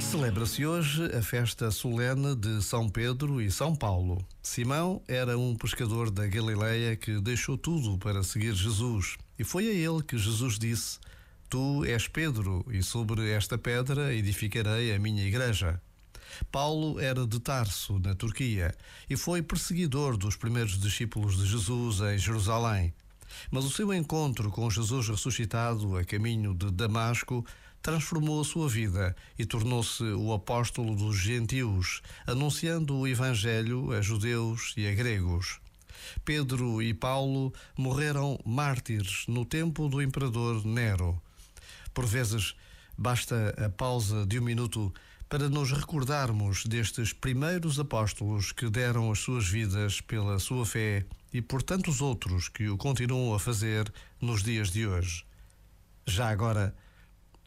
Celebra-se hoje a festa solene de São Pedro e São Paulo. Simão era um pescador da Galileia que deixou tudo para seguir Jesus. E foi a ele que Jesus disse: Tu és Pedro, e sobre esta pedra edificarei a minha igreja. Paulo era de Tarso, na Turquia, e foi perseguidor dos primeiros discípulos de Jesus em Jerusalém. Mas o seu encontro com Jesus ressuscitado a caminho de Damasco transformou a sua vida e tornou-se o apóstolo dos gentios, anunciando o Evangelho a judeus e a gregos. Pedro e Paulo morreram mártires no tempo do imperador Nero. Por vezes, basta a pausa de um minuto para nos recordarmos destes primeiros apóstolos que deram as suas vidas pela sua fé e por tantos outros que o continuam a fazer nos dias de hoje. Já agora,